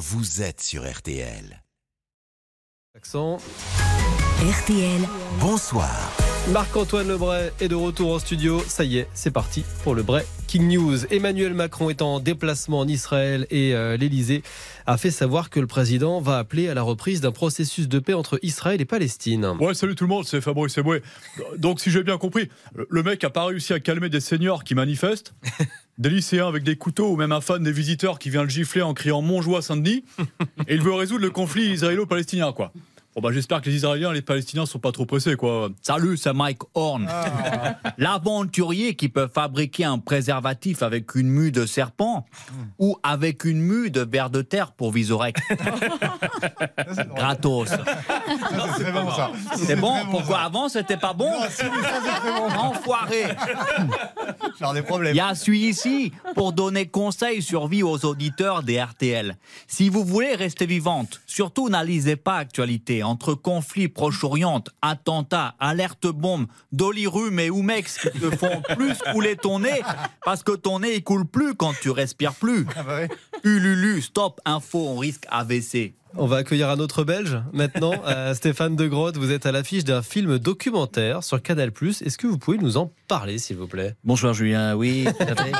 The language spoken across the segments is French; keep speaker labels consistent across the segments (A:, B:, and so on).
A: vous êtes sur RTL.
B: Accent.
C: RTL,
A: Bonsoir.
B: Marc-Antoine Lebray est de retour en studio. Ça y est, c'est parti pour le Bray King News. Emmanuel Macron est en déplacement en Israël et euh, l'Elysée a fait savoir que le président va appeler à la reprise d'un processus de paix entre Israël et Palestine.
D: Ouais, salut tout le monde, c'est Fabrice Eboué. Donc, si j'ai bien compris, le mec a pas réussi à calmer des seniors qui manifestent, des lycéens avec des couteaux ou même un fan des visiteurs qui vient le gifler en criant Mon joie Saint-Denis, et il veut résoudre le conflit israélo-palestinien, quoi. Bon, bah, j'espère que les Israéliens et les Palestiniens sont pas trop pressés, quoi.
E: Salut, c'est Mike Horn. L'aventurier qui peut fabriquer un préservatif avec une mue de serpent ou avec une mue de verre de terre pour Visorek. Gratos.
F: C'est bon ça.
E: C'est bon Pourquoi avant c'était pas bon Enfoiré
F: Genre des
E: Il
F: problèmes.
E: y a celui ici pour donner conseil sur vie aux auditeurs des RTL. Si vous voulez rester vivante, surtout n'alisez pas actualité entre conflits Proche-Orient, attentats, alerte bombe, dolirum et oumex qui te font plus couler ton nez parce que ton nez il coule plus quand tu respires plus.
F: Ah bah.
E: Ululu, stop, info, on risque AVC.
B: On va accueillir un autre Belge maintenant. Euh, Stéphane De Groot, vous êtes à l'affiche d'un film documentaire sur Canal+. Est-ce que vous pouvez nous en parler, s'il vous plaît?
G: Bonsoir Julien, oui, tout à fait.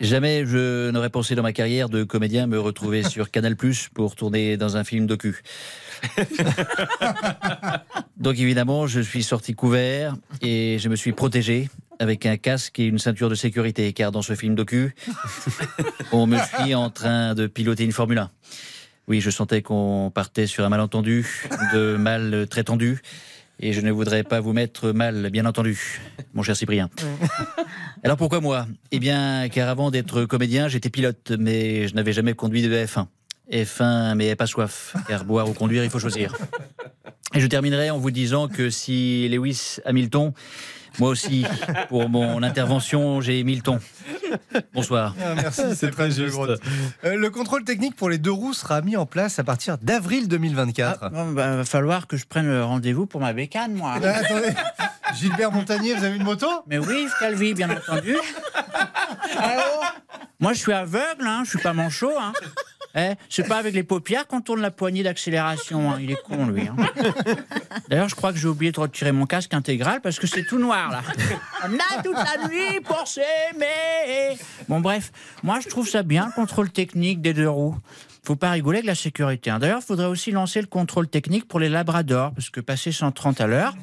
G: Jamais je n'aurais pensé dans ma carrière de comédien me retrouver sur Canal Plus pour tourner dans un film docu. Donc évidemment, je suis sorti couvert et je me suis protégé avec un casque et une ceinture de sécurité, car dans ce film docu, on me suit en train de piloter une Formule 1. Oui, je sentais qu'on partait sur un malentendu, de mal très tendu, et je ne voudrais pas vous mettre mal, bien entendu, mon cher Cyprien. Alors pourquoi moi? Eh bien, car avant d'être comédien, j'étais pilote, mais je n'avais jamais conduit de F1. F1, mais pas soif, car boire ou conduire, il faut choisir. Et je terminerai en vous disant que si Lewis Hamilton, moi aussi, pour mon intervention, j'ai Milton. Bonsoir.
F: Ah, merci,
B: C'est très juste.
F: le contrôle technique pour les deux roues sera mis en place à partir d'avril 2024.
H: Ah, bon, bah, va falloir que je prenne le rendez-vous pour ma bécane, moi.
F: Ah, attendez, Gilbert Montagnier, vous avez une moto?
H: Mais oui, Calvi, bien entendu. Allô? Moi, je suis aveugle, hein, je suis pas manchot. Hein. Eh, c'est pas avec les paupières qu'on tourne la poignée d'accélération. hein. Il est con, lui. hein. D'ailleurs, je crois que j'ai oublié de retirer mon casque intégral parce que c'est tout noir, là. On a toute la nuit pour s'aimer. Bon, bref, moi, je trouve ça bien, le contrôle technique des deux roues. Faut pas rigoler avec la sécurité. hein. D'ailleurs, il faudrait aussi lancer le contrôle technique pour les labradors, parce que passer 130 à l'heure,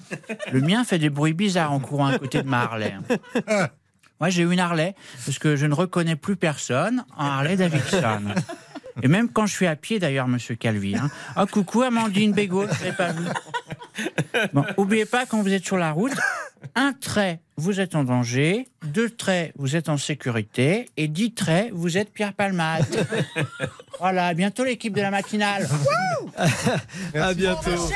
H: le mien fait des bruits bizarres en courant à côté de ma Harley. Moi, j'ai une Harley, parce que je ne reconnais plus personne en Harley Davidson. Et même quand je suis à pied, d'ailleurs, monsieur Calvi. Hein. Oh, coucou, Amandine Bégaud, je l'ai pas vu. Bon, oubliez pas, quand vous êtes sur la route, un trait, vous êtes en danger. Deux traits, vous êtes en sécurité. Et dix traits, vous êtes Pierre Palmade. Voilà, à bientôt l'équipe de la matinale.
B: À bientôt.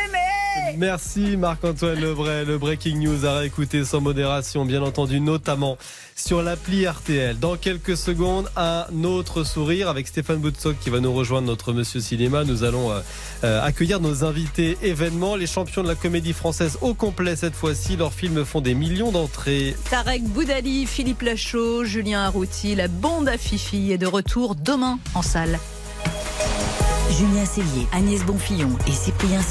B: Merci Marc-Antoine Lebray. Le Breaking News à réécouter sans modération, bien entendu, notamment sur l'appli RTL. Dans quelques secondes, un autre sourire avec Stéphane Boutsock qui va nous rejoindre, notre Monsieur Cinéma. Nous allons euh, euh, accueillir nos invités événements, les champions de la comédie française au complet cette fois-ci. Leurs films font des millions d'entrées.
I: Tarek Boudali, Philippe Lachaud, Julien Arrouti, la bande à Fifi est de retour demain en salle.
C: Julien Cellier, Agnès Bonfillon et Cyprien